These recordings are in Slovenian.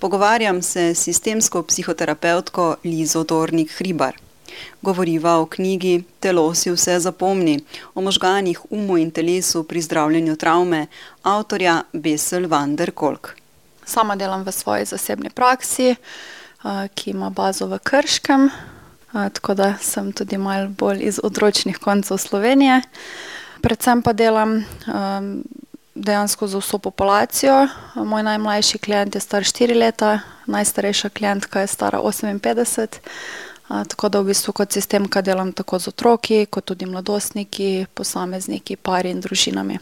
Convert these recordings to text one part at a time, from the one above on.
Pogovarjam se s sistemsko psihoterapevtko Lizo Dornik Hribar. Govoriva o knjigi Telo si vse zapomni, o možganih, umu in telesu pri zdravljenju travme, avtorja Besel van der Kolk. Sama delam v svoji zasebni praksi, ki ima bazo v Krškem, tako da sem tudi malo bolj iz odročnih koncev Slovenije. Predvsem pa delam dejansko z vso populacijo. Moj najmlajši klient je star štiri leta, najstarejša klientka je stara oseminpetdeset. tako da v bistvu kot sistemka delam tako z otroki kot tudi mladostniki, posamezniki, pari in družinami.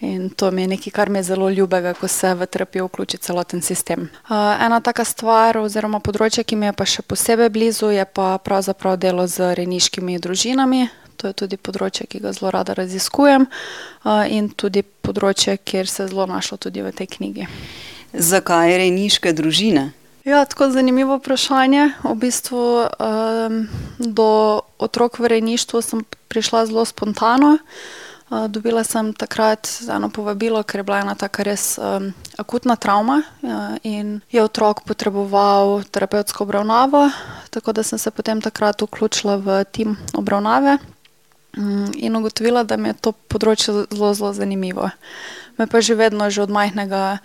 In to mi je nekaj, kar mi je zelo ljubega, ko se v terapijo vključi celoten sistem. ena taka stvar oziroma področje, ki mi je pa še posebej blizu, je pa pravzaprav delo z rejniškimi družinami. To je tudi področje, ki ga zelo rada raziskujem, in tudi področje, kjer se je zelo našlo tudi v tej knjigi. Zakaj rejniške družine? Ja, tako zanimivo vprašanje. V bistvu, do otrok v rejništvu sem prišla zelo spontano. dobila sem takrat eno povabilo, ker je bila ena taka res, akutna travma, in je otrok potreboval terapevtsko obravnavo. Tako da sem se potem takrat vključila v tim obravnave, in ugotovila, da mi je to področje zelo, zelo zanimivo. Me pa že vedno, že od majhnega,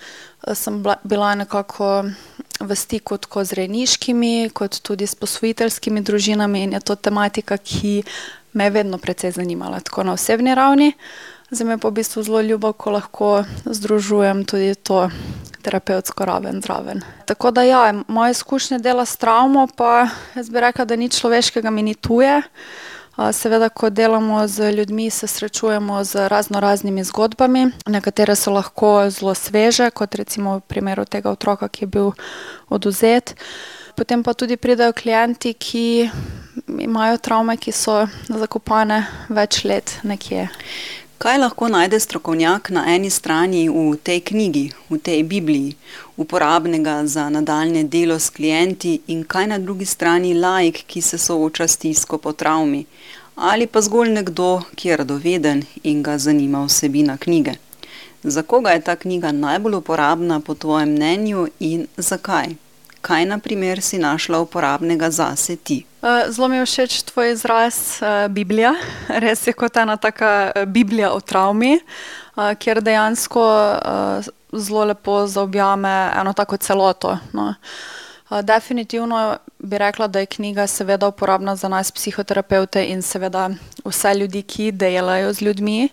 sem bila, bila nekako v stiku tako z rejniškimi kot tudi s posvojiteljskimi družinami in je to tematika, ki me je vedno precej zanimala, tako na osebni ravni. Zdaj mi je pa v bistvu zelo ljubo, ko lahko združujem tudi to terapevtsko raven zraven. Tako da ja, moje izkušnje dela s travmo pa jaz bi rekla, da nič človeškega mi ni tuje. Seveda ko delamo z ljudmi, se srečujemo z raznoraznimi zgodbami. Nekatere so lahko zelo sveže, kot recimo v primeru tega otroka, ki je bil odvzet. Potem pa tudi pridejo klienti, ki imajo travme, ki so zakopane več let nekje. Kaj lahko najde strokovnjak na eni strani v tej knjigi, v tej bibliji, uporabnega za nadaljnje delo s klienti in kaj na drugi strani laik, ki se sooča s stisko po travmi? Ali pa zgolj nekdo, ki je radoveden in ga zanima vsebina knjige? Za koga je ta knjiga najbolj uporabna po tvojem mnenju in zakaj? Kaj na primer si našla uporabnega zase ti? zelo mi je všeč tvoj izraz, biblija. Res je kot ena taka biblija o travmi, kjer dejansko, zelo lepo zaobjame eno tako celoto, no. Definitivno bi rekla, da je knjiga seveda uporabna za nas psihoterapevte in seveda vse ljudi, ki delajo z ljudmi.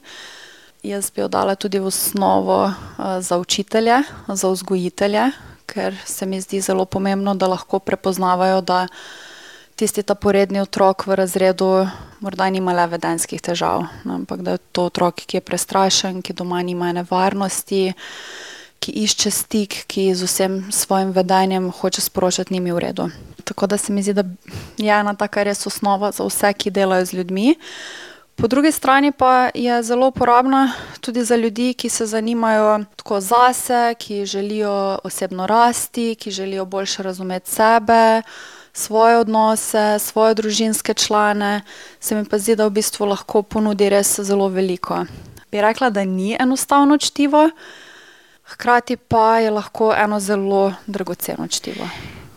Jaz bi jo dala tudi v osnovo, za učitelje, za vzgojitelje, ker se mi zdi zelo pomembno, da lahko prepoznavajo, da tisti ta poredni otrok v razredu morda nima le vedenjskih težav, ampak da je to otrok, ki je prestrašen, ki doma nima ene varnosti, ki išče stik, ki z vsem svojim vedenjem hoče sporočati: "Ni mi v redu." Tako da se mi zdi, da je ena taka res osnova za vse, ki delajo z ljudmi. Po drugi strani pa je zelo uporabna tudi za ljudi, ki se zanimajo tako zase, ki želijo osebno rasti, ki želijo boljše razumeti sebe, svoje odnose, svoje družinske člane. Se mi pa zdi, da v bistvu lahko ponudi res zelo veliko. Bi rekla, da ni enostavno čtivo, hkrati pa je lahko eno zelo dragoceno čtivo.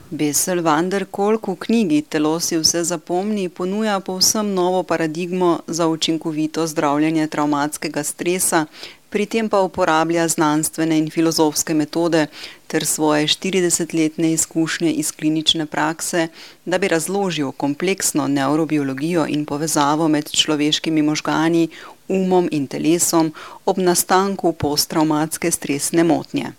Besel van der Kolk v knjigi Telo si vse zapomni ponuja povsem novo paradigmo za učinkovito zdravljenje travmatskega stresa, pri tem pa uporablja znanstvene in filozofske metode ter svoje štiridesetletne izkušnje iz klinične prakse, da bi razložil kompleksno nevrobiologijo in povezavo med človeškimi možgani, umom in telesom ob nastanku posttravmatske stresne motnje.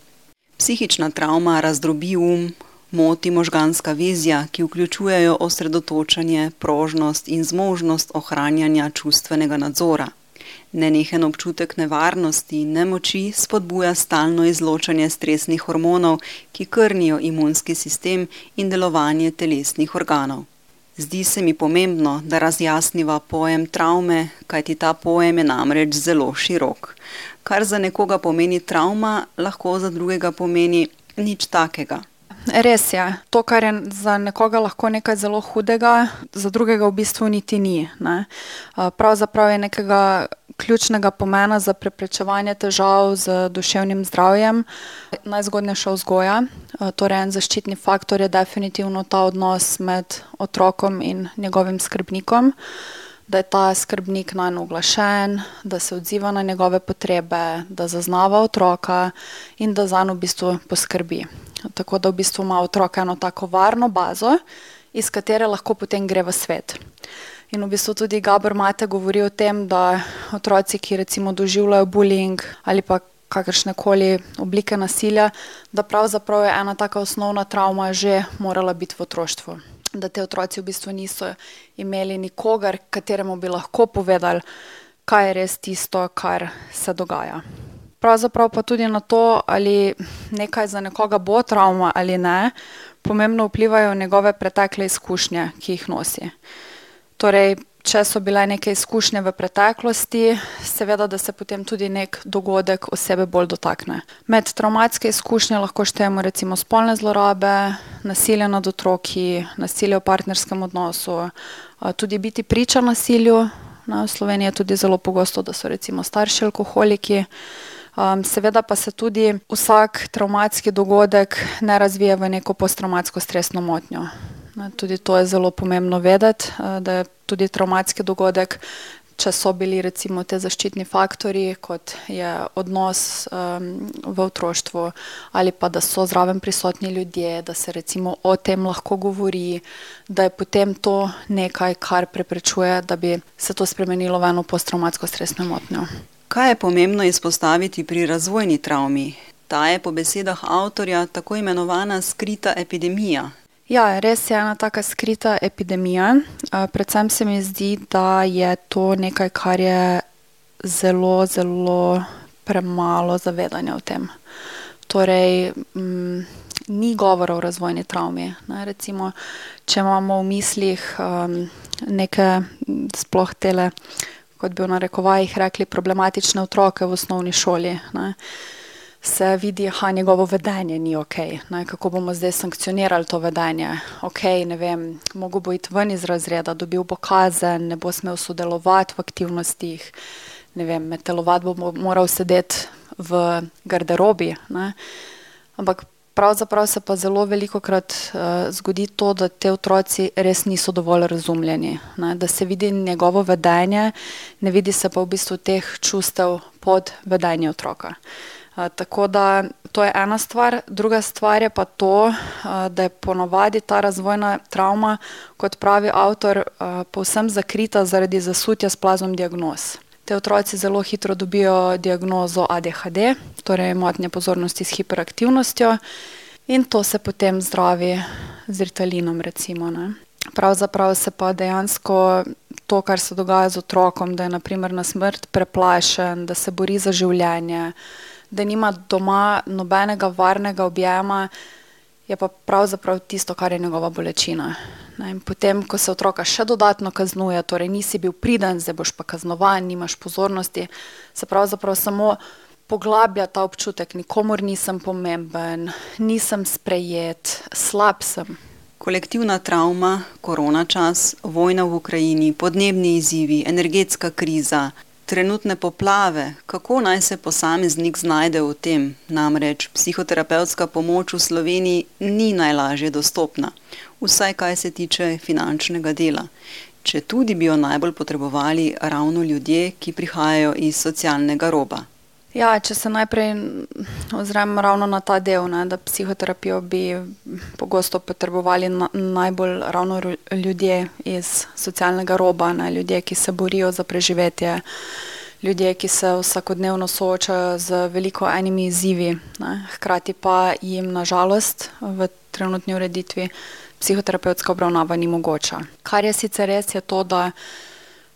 Psihična travma razdrobi um, moti možganska vezja, ki vključujejo osredotočanje, prožnost in zmožnost ohranjanja čustvenega nadzora. Nenehen občutek nevarnosti, nemoči spodbuja stalno izločanje stresnih hormonov, ki krnijo imunski sistem in delovanje telesnih organov. Zdi se mi pomembno, da razjasniva pojem travme, kajti ta pojem je namreč zelo širok. Kar za nekoga pomeni travma, lahko za drugega pomeni nič takega. Res je. To, kar je za nekoga lahko nekaj zelo hudega, za drugega v bistvu niti ni, ne. pravzaprav je nekega ključnega pomena za preprečevanje težav z duševnim zdravjem najzgodnejša vzgoja. torej en zaščitni faktor je definitivno ta odnos med otrokom in njegovim skrbnikom. Da je ta skrbnik nanj uglašen, da se odziva na njegove potrebe, da zaznava otroka in da zanj v bistvu poskrbi. Tako da v bistvu ima otrok eno tako varno bazo, iz katere lahko potem gre v svet. In v bistvu tudi Gabor Mate govori o tem, da otroci, ki recimo doživljajo bullying ali pa kakršnekoli oblike nasilja, da pravzaprav je ena taka osnovna travma že morala biti v otroštvu. Da ti otroci v bistvu niso imeli nikogar, kateremu bi lahko povedali, kaj je res tisto, kar se dogaja. Pravzaprav pa tudi na to, ali nekaj za nekoga bo travma ali ne, pomembno vplivajo njegove pretekle izkušnje, ki jih nosi. Torej, če so bile neke izkušnje v preteklosti, seveda, da se potem tudi neki dogodek osebe bolj dotakne. Med travmatske izkušnje lahko štejemo recimo spolne zlorabe, nasilje nad otroki, nasilje v partnerskem odnosu, tudi biti priča nasilju, v Sloveniji je tudi zelo pogosto, da so recimo starši alkoholiki. seveda pa se tudi vsak travmatski dogodek ne razvije v neko posttravmatsko stresno motnjo. Tudi to je zelo pomembno vedeti, da je tudi travmatski dogodek, če so bili recimo ti zaščitni faktorji, kot je odnos, v otroštvu ali pa da so zraven prisotni ljudje, da se recimo o tem lahko govori, da je potem to nekaj, kar preprečuje, da bi se to spremenilo v eno posttravmatsko stresno motnjo. Kaj je pomembno izpostaviti pri razvojni travmi? Ta je po besedah avtorja tako imenovana skrita epidemija. Ja, res je ena taka skrita epidemija. predvsem se mi zdi, da je to nekaj, kar je zelo, zelo premalo zavedanja o tem. Torej, ni govora o razvojni travmi, ne, recimo, če imamo v mislih, neke sploh tele, kot bi v narekovajih rekli, problematične otroke v osnovni šoli, ne, se vidi, njegovo vedenje ni okej, ne, kako bomo zdaj sankcionirali to vedenje. Okej, ne vem, mogel bo iti ven iz razreda, dobil bo kazen, ne bo smel sodelovati v aktivnostih, ne vem, med telovadbo bo moral sedeti v garderobi, ne. Ampak pravzaprav se pa zelo velikokrat, zgodi to, da ti otroci res niso dovolj razumljeni, ne, da se vidi njegovo vedenje, ne vidi se pa v bistvu teh čustev pod vedenjem otroka. Tako da to je ena stvar, druga stvar je pa to, da je ponavadi ta razvojna travma, kot pravi avtor, povsem zakrita zaradi zasutja s plazom diagnoz. Ti otroci zelo hitro dobijo diagnozo ADHD, torej motnja pozornosti s hiperaktivnostjo, in to se potem zdravi z Ritalinom recimo, ne. Pravzaprav se pa dejansko to, kar se dogaja z otrokom, da je na primer na smrt preplašen, da se bori za življenje, da nima doma nobenega varnega objema, je pa pravzaprav tisto, kar je njegova bolečina. Ne, in potem, ko se otroka še dodatno kaznuje, torej nisi bil priden, zdaj boš pa kaznovan, nimaš pozornosti, se pravzaprav samo poglablja ta občutek: nikomur nisem pomemben, nisem sprejet, slab sem. Kolektivna travma, korona čas, vojna v Ukrajini, podnebni izzivi, energetska kriza, trenutne poplave, kako naj se posameznik znajde v tem? Namreč psihoterapevtska pomoč v Sloveniji ni najlažje dostopna. Vsaj kar se tiče finančnega dela. Četudi bi jo najbolj potrebovali ravno ljudje, ki prihajajo iz socialnega roba. Ja, če se najprej ozrem ravno na ta del, ne, da psihoterapijo bi pogosto potrebovali najbolj ravno ljudje iz socialnega roba, ne, ljudje, ki se borijo za preživetje. Ljudje, ki se vsakodnevno soočajo z veliko enimi izzivi, ne, hkrati pa jim na žalost v trenutni ureditvi psihoterapevtska obravnava ni mogoča. Kar je sicer res, je to, da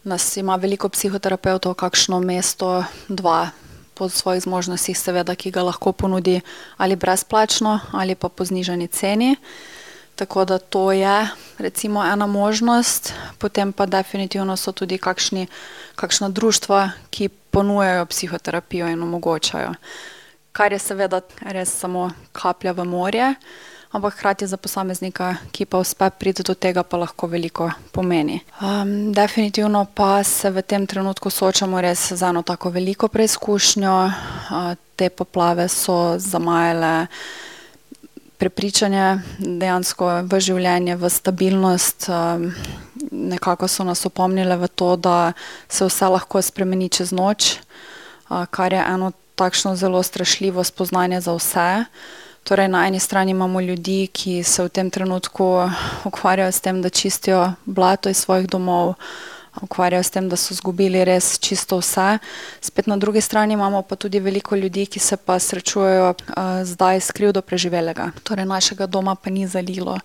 nas ima veliko psihoterapevtov kakšno mesto, dva po svojih zmožnostih, seveda, ki ga lahko ponudi ali brezplačno ali pa po znižani ceni. Tako da to je recimo ena možnost, potem pa definitivno so tudi kakšni, kakšna društva, ki ponujajo psihoterapijo in omogočajo. Kar je seveda res samo kaplja v morje, ampak hkrati za posameznika, ki pa uspe priti do tega, pa lahko veliko pomeni. Um, definitivno pa se v tem trenutku soočamo res z eno tako veliko preizkušnjo. Uh, te poplave so zamajale prepričanje dejansko v življenje, v stabilnost. Um, nekako so nas opomnile v to, da se vse lahko spremeni čez noč, uh, kar je eno takšno zelo strašljivo spoznanje za vse. Torej, na eni strani imamo ljudi, ki se v tem trenutku ukvarjajo s tem, da čistijo blato iz svojih domov, ukvarjajo s tem, da so izgubili res čisto vse. Spet na drugi strani imamo pa tudi veliko ljudi, ki se pa srečujejo uh, zdaj s krivdo preživelega. Torej, našega doma pa ni zalilo,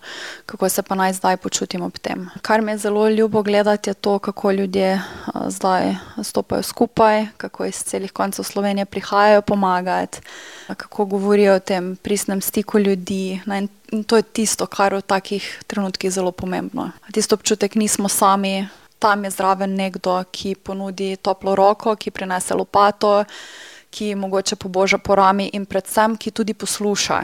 kako se pa naj zdaj počutimo ob tem. Kar me zelo ljubo gledati, je to, kako ljudje uh, zdaj stopajo skupaj, kako iz celih koncev Slovenije prihajajo pomagati, kako govorijo o tem pristnem stiku ljudi. In to je tisto, kar v takih trenutkih je zelo pomembno. Tisto občutek, nismo sami, tam je zraven nekdo, ki ponudi toplo roko, ki prinese lopato, ki mogoče poboža po rami in predvsem, ki tudi posluša,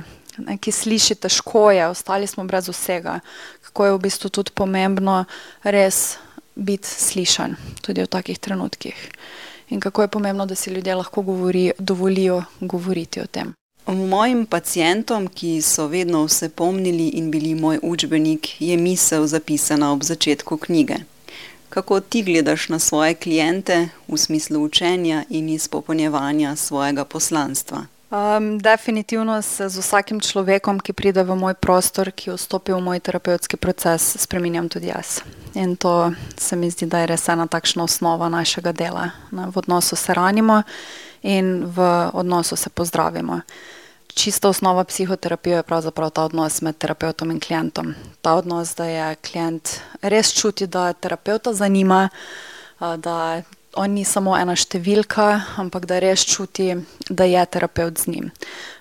ne, ki sliši težko je, ostali smo brez vsega. Kako je v bistvu tudi pomembno res biti slišan tudi v takih trenutkih. In kako je pomembno, da si ljudje lahko govori, dovolijo govoriti o tem. Mojim pacijentom, ki so vedno vse pomnili in bili moj učbenik, je misel zapisana ob začetku knjige kako ti gledaš na svoje klijente v smislu učenja in izpopolnjevanja svojega poslanstva? Um, definitivno se z vsakim človekom, ki pride v moj prostor, ki vstopi v moj terapevtski proces, spremenjam tudi jaz. In to se mi zdi, da je res ena takšna osnova našega dela. V odnosu se ranimo in v odnosu se pozdravimo čista osnova psihoterapije je pravzaprav ta odnos med terapeutom in klientom. Ta odnos, da je klient res čuti, da terapeuta zanima, da on ni samo ena številka, ampak da res čuti, da je terapeut z njim.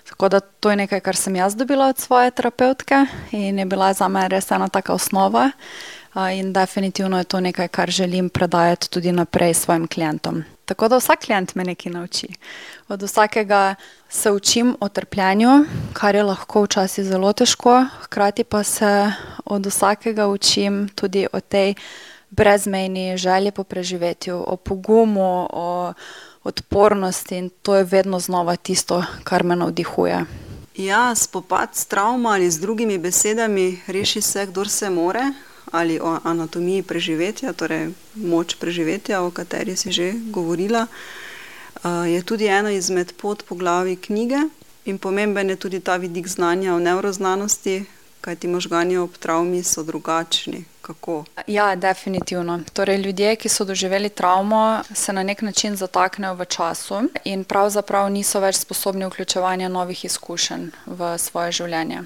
Tako da to je nekaj, kar sem jaz dobila od svoje terapeutke in je bila za me res ena taka osnova. In definitivno je to nekaj, kar želim predajati tudi naprej svojim klientom. Tako da vsak klient me nekaj nauči. Od vsakega se učim o trpljenju, kar je lahko včasih zelo težko, hkrati pa se od vsakega učim tudi o tej brezmejni želji po preživetju, o pogumu, o odpornosti in to je vedno znova tisto, kar me navdihuje. Ja, spopad s travmo ali z drugimi besedami, reši se, kdo se more, ali o anatomiji preživetja, torej moč preživetja, o kateri si že govorila, je tudi eno izmed podpoglavij knjige in pomemben je tudi ta vidik znanja o neuroznanosti, kajti možgani ob travmi so drugačni. Kako? Ja, definitivno. Torej, ljudje, ki so doživeli travmo, se na nek način zataknejo v času in pravzaprav niso več sposobni vključevanja novih izkušenj v svoje življenje.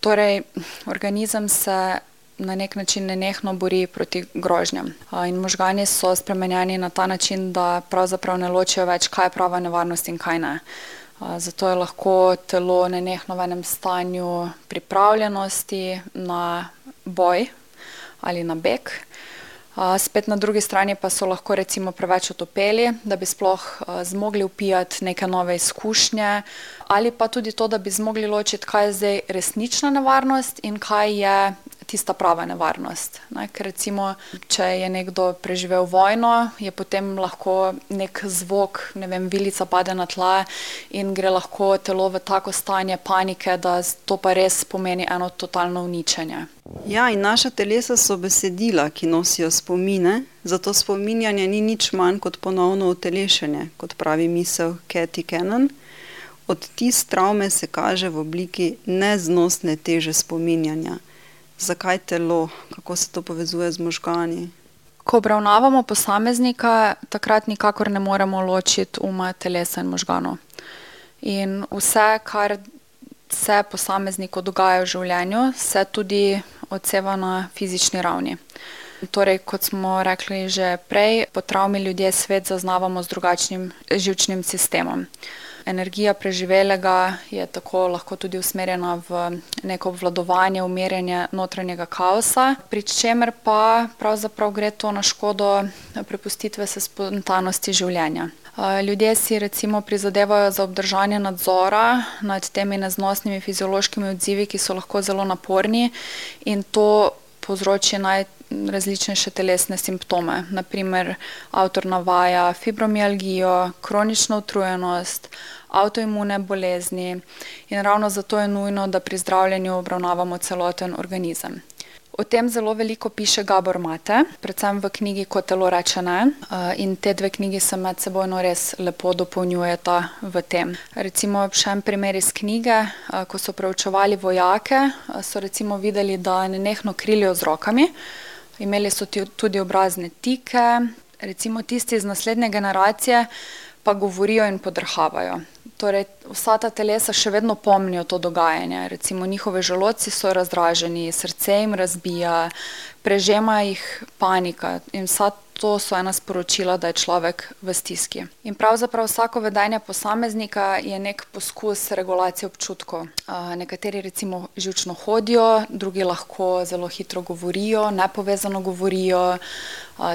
Torej, organizem se na nek način nenehno bori proti grožnjam. In možgani so spremenjeni na ta način, da pravzaprav ne ločijo več, kaj je prava nevarnost in kaj ne. Zato je lahko telo nenehno v enem stanju pripravljenosti na boj ali na beg. Spet na drugi strani pa so lahko recimo preveč otopeli, da bi sploh zmogli upijati neke nove izkušnje, ali pa tudi to, da bi zmogli ločiti, kaj je zdaj resnična nevarnost in kaj je tista prava nevarnost. Ne? Ker recimo, če je nekdo preživel vojno, je potem lahko nek zvok, ne vem, vilica pade na tla in gre lahko telo v tako stanje panike, da to pa res pomeni eno totalno uničenje. Ja, in naša telesa so besedila, ki nosijo spomine, zato spominjanje ni nič manj kot ponovno utelešenje, kot pravi misel Kathy Cannon. Odtis travme se kaže v obliki neznosne teže spominjanja zakaj telo, kako se to povezuje z možgani. Ko obravnavamo posameznika, takrat nikakor ne moremo ločiti uma, telesa in možganov. In vse, kar se posamezniku dogaja v življenju, se tudi odseva na fizični ravni. Torej, kot smo rekli že prej, po travmi ljudje svet zaznavamo z drugačnim živčnim sistemom energija preživelega je tako lahko tudi usmerjena v neko obvladovanje, umirjanje notranjega kaosa, pri čemer pa pravzaprav gre to na škodo prepustitve se spontanosti življenja. Ljudje si recimo prizadevajo za obdržanje nadzora nad temi neznosnimi fiziološkimi odzivi, ki so lahko zelo naporni in to povzroči najrazličnejše telesne simptome. Naprimer, avtor navaja fibromialgijo, kronično utrujenost, avtoimune bolezni in ravno zato je nujno, da pri zdravljenju obravnavamo celoten organizem. O tem zelo veliko piše Gabor Mate, predvsem v knjigi Ko telo reče ne. in ti dve knjigi se medsebojno res lepo dopolnjujeta v tem. Recimo še en primer iz knjige, ko so preučevali vojake, so recimo videli, da nenehno krilijo z rokami. Imeli so tudi obrazne tike, recimo tisti iz naslednje generacije pa govorijo in podrhavajo. Torej vsa ta telesa še vedno pomnijo to dogajanje, recimo njihovi želodci so razdraženi, srce jim razbija, prežema jih panika in vsa to so ena sporočila, da je človek v stiski. In pravzaprav vsako vedenje posameznika je neki poskus regulacije občutkov. nekateri recimo živčno hodijo, drugi lahko zelo hitro govorijo, nepovezano govorijo,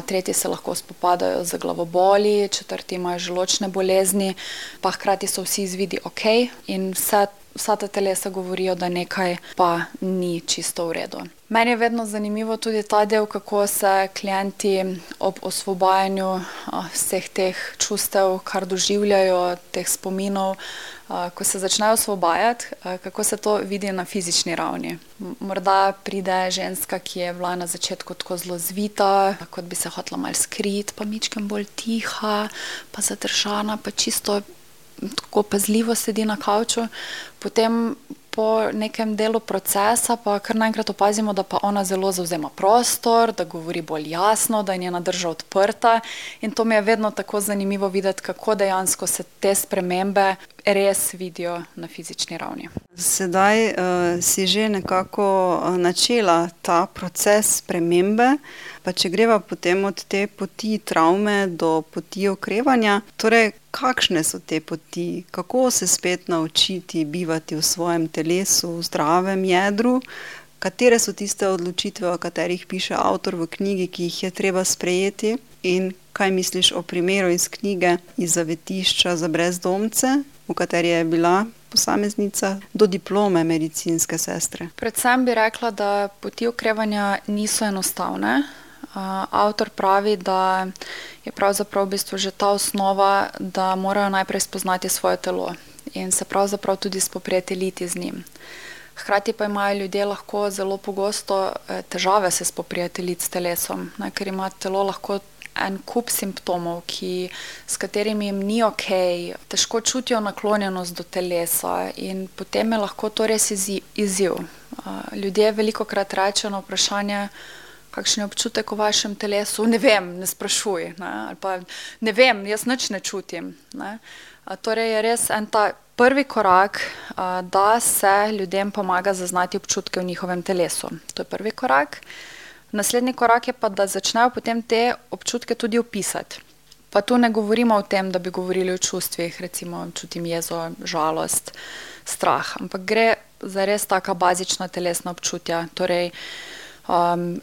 tretji se lahko spopadajo z glavoboli, četrti imajo želodčne bolezni, pa hkrati so vsi izvidi okej in vse, vsa ta telesa govorijo, da nekaj pa ni čisto v redu. Meni je vedno zanimivo tudi ta del, kako se klienti ob osvobajanju, vseh teh čustev, kar doživljajo, teh spominov, ko se začnejo osvobajati, kako se to vidi na fizični ravni. morda pride ženska, ki je bila na začetku tako zelo zvita, kot bi se hotela malo skriti, pa majčkeno bolj tiha pa zadržana pa čisto tako pazljivo sedi na kavču. Potem po nekem delu procesa pa kar naenkrat opazimo, da pa ona zelo zavzema prostor, da govori bolj jasno, da je njena drža odprta. In to mi je vedno tako zanimivo videti, kako dejansko se te spremembe res vidijo na fizični ravni. Sedaj, si že nekako, načela ta proces spremembe, pa če greva potem od te poti travme do poti okrevanja, torej kakšne so te poti? Kako se spet naučiti bivati v svojem telesu, v zdravem jedru? Katere so tiste odločitve, o katerih piše avtor v knjigi, ki jih je treba sprejeti? In kaj misliš o primeru iz knjige Iz zavetišča za brezdomce, v kateri je bila posameznica, do diplome medicinske sestre? Predvsem bi rekla, da poti okrevanja niso enostavne. avtor pravi, da je pravzaprav v bistvu že ta osnova, da morajo najprej spoznati svoje telo in se pravzaprav tudi spoprijateljiti z njim. Hkrati pa imajo ljudje lahko zelo pogosto, težave se spoprijateljiti s telesom, ne, ker ima telo lahko en kup simptomov, ki, s katerimi jim ni okej, težko čutijo naklonjenost do telesa in potem je lahko to res izziv. ljudje velikokrat rečejo na vprašanje: "Kakšen je občutek v vašem telesu?" "Ne vem, ne sprašuj," ne, ali pa: "Ne vem, jaz nič ne čutim," ne. Torej je res en ta prvi korak, da se ljudem pomaga zaznati občutke v njihovem telesu. To je prvi korak. Naslednji korak je pa, da začnejo potem te občutke tudi opisati. Pa tu ne govorimo o tem, da bi govorili o čustvih, recimo čutim jezo, žalost, strah, ampak gre za res taka bazična telesna občutja, torej,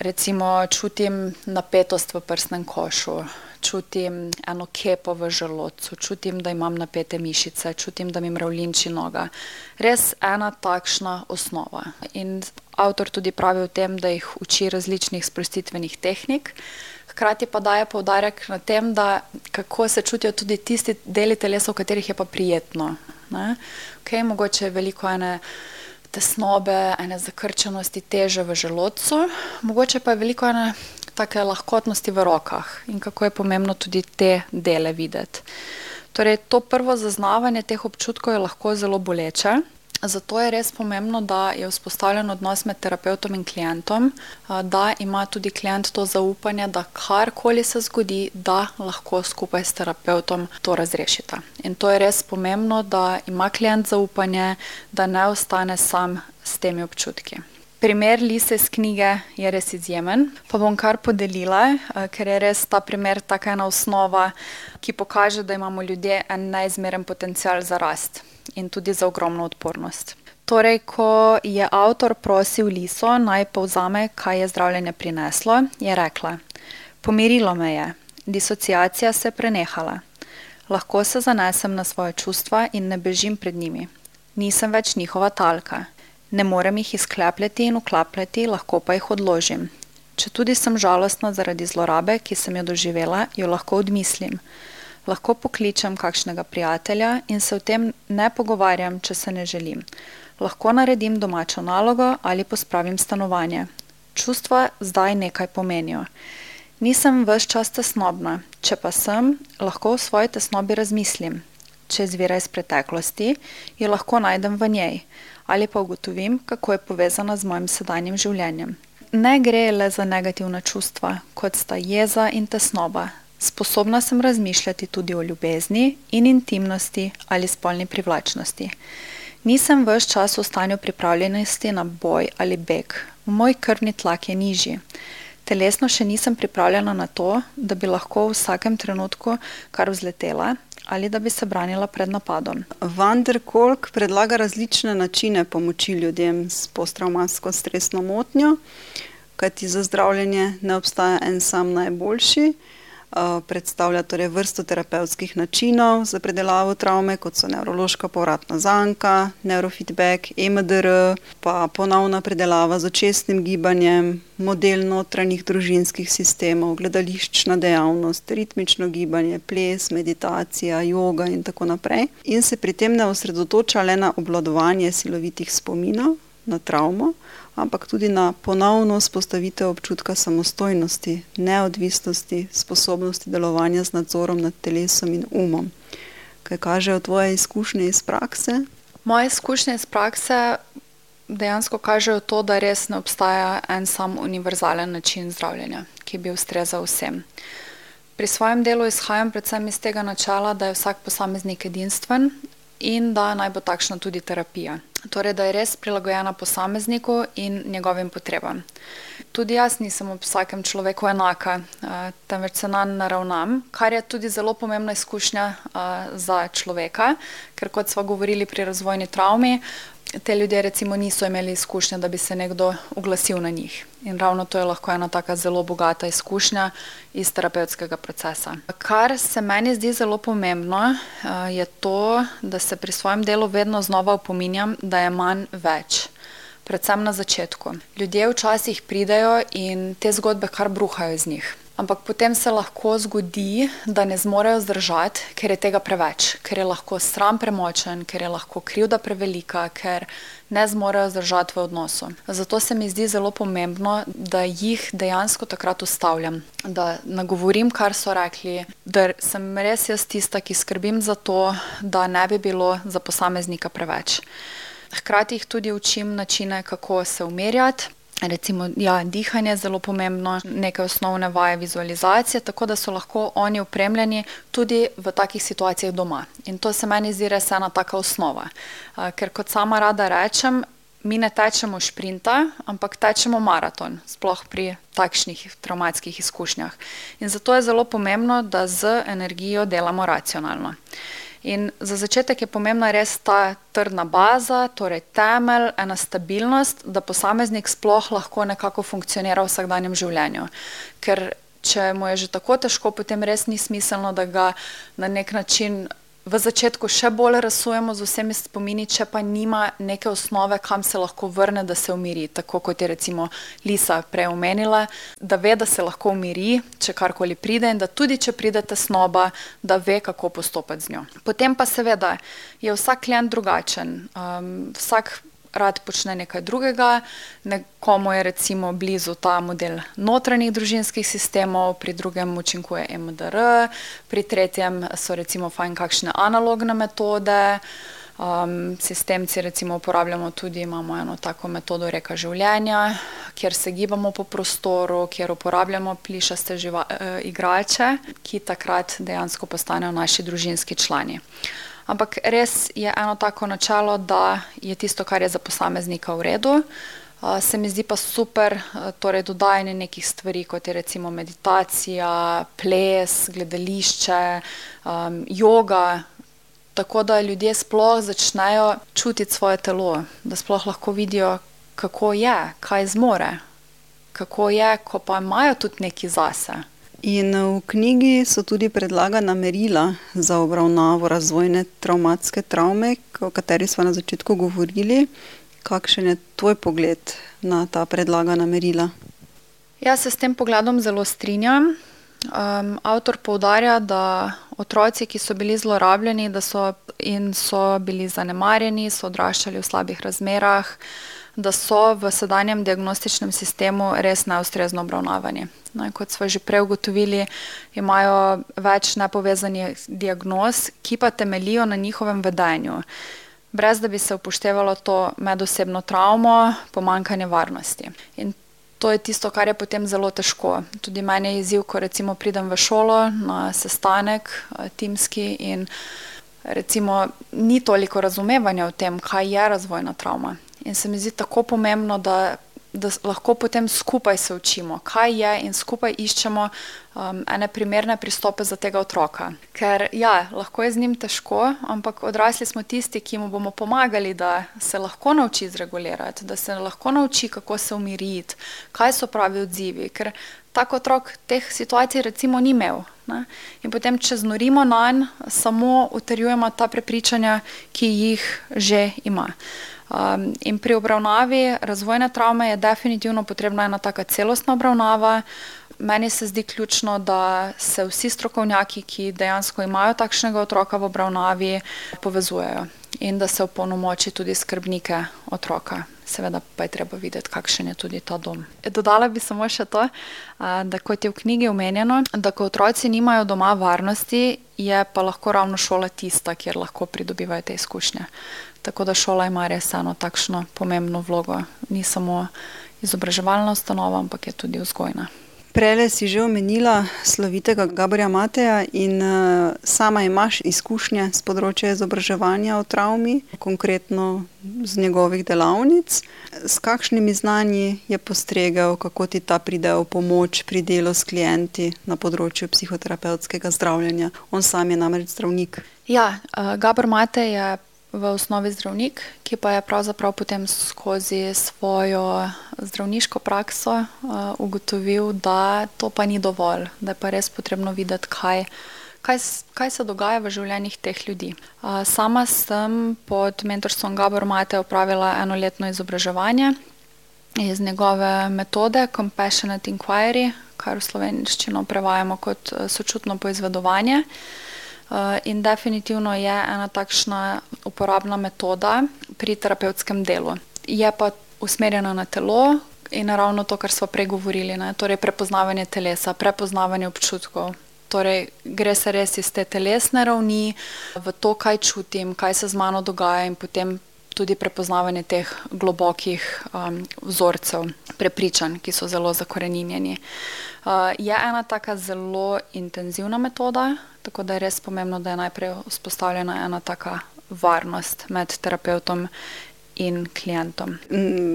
recimo čutim napetost v prsnem košu, čutim eno kepo v želodcu, čutim, da imam napete mišice, čutim, da mi mravljinči noga. Res ena takšna osnova. In avtor tudi pravi o tem, da jih uči različnih sprostitvenih tehnik, hkrati pa daje poudarek na tem, da kako se čutijo tudi tisti deli telesa, v katerih je pa prijetno, ne. Okej, mogoče je veliko ene tesnobe, ene zakrčenosti, teže v želodcu, mogoče pa je veliko ene take lahkotnosti v rokah in kako je pomembno tudi te dele videti. Torej to prvo zaznavanje teh občutkov je lahko zelo boleče, zato je res pomembno, da je vzpostavljen odnos med terapevtom in klientom, da ima tudi klient to zaupanje, da karkoli se zgodi, da lahko skupaj s terapevtom to razrešita. In to je res pomembno, da ima klient zaupanje, da ne ostane sam s temi občutki. Primer Lise iz knjige je res izjemen, pa bom kar podelila, ker je res ta primer taka ena osnova, ki pokaže, da imamo ljudje en neizmeren potencial za rast in tudi za ogromno odpornost. Torej ko je avtor prosil Liso, naj povzame, kaj je zdravljenje prineslo, je rekla: "Pomirilo me je, disociacija se je prenehala. Lahko se zanesem na svoje čustva in ne bežim pred njimi. Nisem več njihova talka. Ne morem jih izklepljati in uklapljati, lahko pa jih odložim. Če tudi sem žalostna zaradi zlorabe, ki sem jo doživela, jo lahko odmislim. Lahko pokličem kakšnega prijatelja in se o tem ne pogovarjam, če se ne želim. Lahko naredim domačo nalogo ali pospravim stanovanje. Čustva zdaj nekaj pomenijo. Nisem ves čas tesnobna, če pa sem, lahko o svoji tesnobi razmislim. Če izvira iz preteklosti, jo lahko najdem v njej ali pa ugotovim, kako je povezana z mojim sedanjim življenjem. Ne gre le za negativna čustva, kot sta jeza in tesnoba. Sposobna sem razmišljati tudi o ljubezni in intimnosti ali spolni privlačnosti. Nisem ves čas v stanju pripravljenosti na boj ali beg. Moj krvni tlak je nižji. Telesno še nisem pripravljena na to, da bi lahko v vsakem trenutku kar vzletela ali da bi se branila pred napadom. Van der Kolk predlaga različne načine pomoči ljudem s posttraumatsko stresno motnjo, kajti za zdravljenje ne obstaja en sam najboljši. Predstavlja torej vrsto terapevtskih načinov za predelavo travme, kot so nevrološka povratna zanka, neurofeedback, EMDR, pa ponovna predelava z očesnim gibanjem, model notranjih družinskih sistemov, gledališčna dejavnost, ritmično gibanje, ples, meditacija, joga in tako naprej. In se pri tem ne osredotoča le na obvladovanje silovitih spominov na travmo, ampak tudi na ponovno vzpostavitev občutka samostojnosti, neodvisnosti, sposobnosti delovanja z nadzorom nad telesom in umom. Kaj kažejo tvoje izkušnje iz prakse? Moje izkušnje iz prakse dejansko kažejo to, da res ne obstaja en sam univerzalen način zdravljenja, ki bi ustrezal vsem. Pri svojem delu izhajam predvsem iz tega načela, da je vsak posameznik edinstven in da naj bo takšna tudi terapija. Torej, da je res prilagojena posamezniku in njegovim potrebam. Tudi jaz nisem ob vsakem človeku enaka, temveč se nanj naravnam, kar je tudi zelo pomembna izkušnja za človeka, ker kot smo govorili pri razvojni travmi, ti ljudje recimo niso imeli izkušnje, da bi se nekdo oglasil na njih. In ravno to je lahko ena taka zelo bogata izkušnja iz terapevtskega procesa. Kar se meni zdi zelo pomembno, je to, da se pri svojem delu vedno znova opominjam, da je manj več. Predvsem na začetku. Ljudje včasih pridejo in te zgodbe kar bruhajo iz njih. Ampak potem se lahko zgodi, da ne zmorejo zdržati, ker je tega preveč, ker je lahko sram premočen, ker je lahko krivda prevelika, ker ne zmorejo zdržati v odnosu. Zato se mi zdi zelo pomembno, da jih dejansko takrat ustavljam, da nagovorim, kar so rekli, da sem res jaz tista, ki skrbim za to, da ne bi bilo za posameznika preveč. Hkrati jih tudi učim načine, kako se umirjati. Recimo, ja, dihanje je zelo pomembno, neke osnovne vaje vizualizacije, tako da so lahko oni opremljeni tudi v takih situacijah doma. In to se meni zdi res ena taka osnova. Ker kot sama rada rečem, mi ne tečemo šprinta, ampak tečemo maraton, sploh pri takšnih travmatskih izkušnjah. In zato je zelo pomembno, da z energijo delamo racionalno. In za začetek je pomembna res ta trdna baza, torej temelj, ena stabilnost, da posameznik sploh lahko nekako funkcionira v vsakdanjem življenju. Ker če mu je že tako težko, potem res ni smiselno, da ga na neki način v začetku še bolj razsujemo z vsemi spomini, če pa nima neke osnove, kam se lahko vrne, da se umiri. Tako kot je recimo Lisa prej omenila, da ve, da se lahko umiri, če karkoli pride in da tudi če pride tesnoba, da ve, kako postopati z njo. Potem pa seveda je vsak klient drugačen. Um, vsak rad počne nekaj drugega, nekomu je recimo blizu ta model notranjih družinskih sistemov, pri drugem učinkuje EMDR, pri tretjem so recimo fajn kakšne analogne metode. Um, sistemci recimo uporabljamo tudi, imamo eno tako metodo reka življenja, kjer se gibamo po prostoru, kjer uporabljamo plišaste živa, uh, igrače, ki takrat dejansko postanejo naši družinski člani. Ampak res je eno tako načelo, da je tisto, kar je za posameznika v redu. Se mi zdi pa super, torej dodajanje nekih stvari, kot je recimo meditacija, ples, gledališče, um, yoga, tako da ljudje sploh začnejo čutiti svoje telo, da sploh lahko vidijo, kako je, kaj zmore, kako je, ko pa imajo tudi neki zase. In v knjigi so tudi predlagana merila za obravnavo razvojne travmatske travme, o kateri smo na začetku govorili. Kakšen je tvoj pogled na ta predlagana merila? Jaz se s tem pogledom zelo strinjam. avtor poudarja, da otroci, ki so bili zlorabljeni, so in so bili zanemarjeni, so odraščali v slabih razmerah, da so v sedanjem diagnostičnem sistemu res neustrezno obravnavani. No, kot sva že prej ugotovili, imajo več nepovezanih diagnoz, ki pa temeljijo na njihovem vedenju. Brez da bi se upoštevalo to medosebno travmo, pomanjkanje varnosti. In to je tisto, kar je potem zelo težko. Tudi meni je izziv, ko recimo pridem v šolo na sestanek, timski, in recimo ni toliko razumevanja o tem, kaj je razvojna travma. In se mi zdi tako pomembno, da, da lahko potem skupaj se učimo, kaj je, in skupaj iščemo, ene primerne pristope za tega otroka. Ker ja, lahko je z njim težko, ampak odrasli smo tisti, ki mu bomo pomagali, da se lahko nauči zregulirati, da se lahko nauči, kako se umiriti, kaj so pravi odzivi, ker tak otrok teh situacij recimo ni imel, ne. In potem, če znorimo nanj, samo utrjujemo ta prepričanja, ki jih že ima. In pri obravnavi razvojne travme je definitivno potrebna ena taka celostna obravnava. Meni se zdi ključno, da se vsi strokovnjaki, ki dejansko imajo takšnega otroka v obravnavi, povezujejo. In da se opolnomoči tudi skrbnike otroka. Seveda pa je treba videti, kakšen je tudi ta dom. Dodala bi samo še to, da kot je v knjigi omenjeno, da ko otroci nimajo doma varnosti, je pa lahko ravno šola tista, kjer lahko pridobivajo te izkušnje. Tako da šola ima res eno takšno pomembno vlogo. Ni samo izobraževalna ustanova, ampak je tudi vzgojna. Prejle si že omenila slovitega Gaborja Mateja in, sama imaš izkušnje s področja izobraževanja o travmi, konkretno z njegovih delavnic. S kakšnimi znanji je postregel, kako ti ta pridejo v pomoč pri delu s klienti na področju psihoterapevtskega zdravljenja? On sam je namreč zdravnik. Ja, Gabor Mate je v osnovi zdravnik, ki pa je pravzaprav potem skozi svojo zdravniško prakso, ugotovil, da to pa ni dovolj. Da je pa res potrebno videti, kaj, kaj kaj se dogaja v življenjih teh ljudi. sama sem pod mentorstvom Gabor Mateja opravila enoletno izobraževanje iz njegove metode Compassionate inquiry, kar v slovenščino prevajamo kot sočutno poizvedovanje. In definitivno je ena takšna uporabna metoda pri terapevtskem delu. Je pa usmerjena na telo in ravno to, kar sva prej govorili, ne. Torej prepoznavanje telesa, prepoznavanje občutkov. Torej gre se res iz te telesne ravni v to, kaj čutim, kaj se z mano dogaja, in potem tudi prepoznavanje teh globokih, vzorcev, prepričanj, ki so zelo zakoreninjeni. Je ena taka zelo intenzivna metoda, tako da je res pomembno, da je najprej vzpostavljena ena taka varnost med terapevtom in klientom.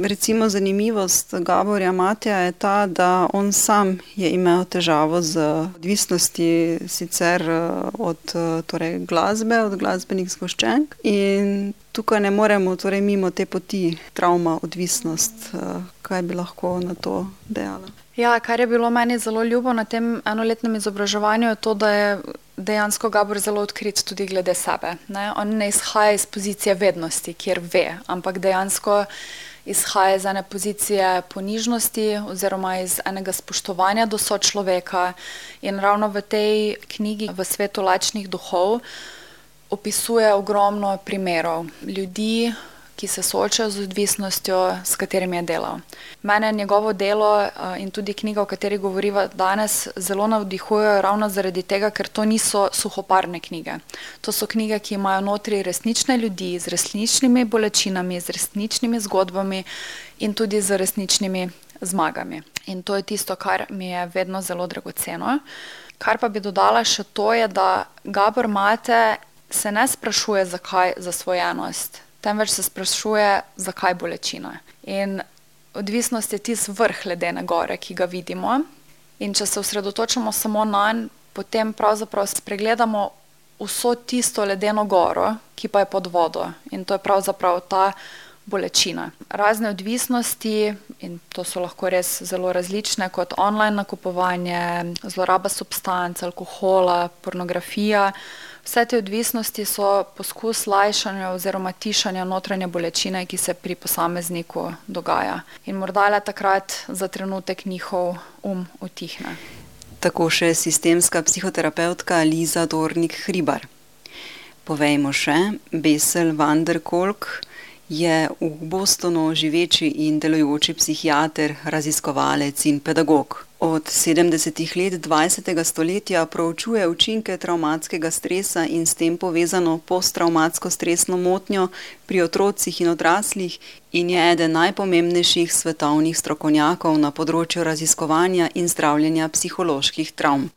recimo zanimivost Gaborja Mateja je ta, da on sam je imel težavo z odvisnostmi, sicer, od, torej glasbe, od glasbenih zgoščenk, in tukaj ne moremo torej mimo te poti, travma, odvisnost. kaj bi lahko na to dejala? Ja, kar je bilo meni zelo ljubo na tem enoletnem izobraževanju, je to, da je dejansko Gabor zelo odkrit tudi glede sebe, ne. On ne izhaja iz pozicije vednosti, kjer ve, ampak dejansko izhaja iz ene pozicije ponižnosti oziroma iz enega spoštovanja do sočloveka. In ravno v tej knjigi V svetu lačnih duhov opisuje ogromno primerov ljudi, ki se soočajo z odvisnostjo, s katerimi je delal. Mene njegovo delo, in tudi knjiga, o kateri govoriva danes, zelo navdihujejo ravno zaradi tega, ker to niso suhoparne knjige. To so knjige, ki imajo notri resnične ljudi z resničnimi bolečinami, z resničnimi zgodbami in tudi z resničnimi zmagami. In to je tisto, kar mi je vedno zelo dragoceno. Kar pa bi dodala še to, je, da Gabor Mate se ne sprašuje, zakaj zasvojenost, temveč se sprašuje, zakaj bolečina. In odvisnost je tisti vrh ledene gore, ki ga vidimo, in če se osredotočamo samo nanj, potem pravzaprav spregledamo vso tisto ledeno goro, ki pa je pod vodo. In to je pravzaprav ta bolečine. Razne odvisnosti, in to so lahko res zelo različne, kot online nakupovanje, zloraba substanc, alkohola, pornografija. Vse te odvisnosti so poskus lajšanja oziroma tišanja notranje bolečine, ki se pri posamezniku dogaja. In morda le takrat za trenutek njihov um utihne. Tako še sistemska psihoterapevtka Liza Dornik Hribar. Povejmo še, Besel van der Kolk je v Bostonu živeči in delujoči psihiater, raziskovalec in pedagog. Od sedemdesetih let dvajsetega stoletja proučuje učinke travmatskega stresa in s tem povezano posttravmatsko stresno motnjo pri otrocih in odraslih in je eden najpomembnejših svetovnih strokovnjakov na področju raziskovanja in zdravljenja psiholoških travm.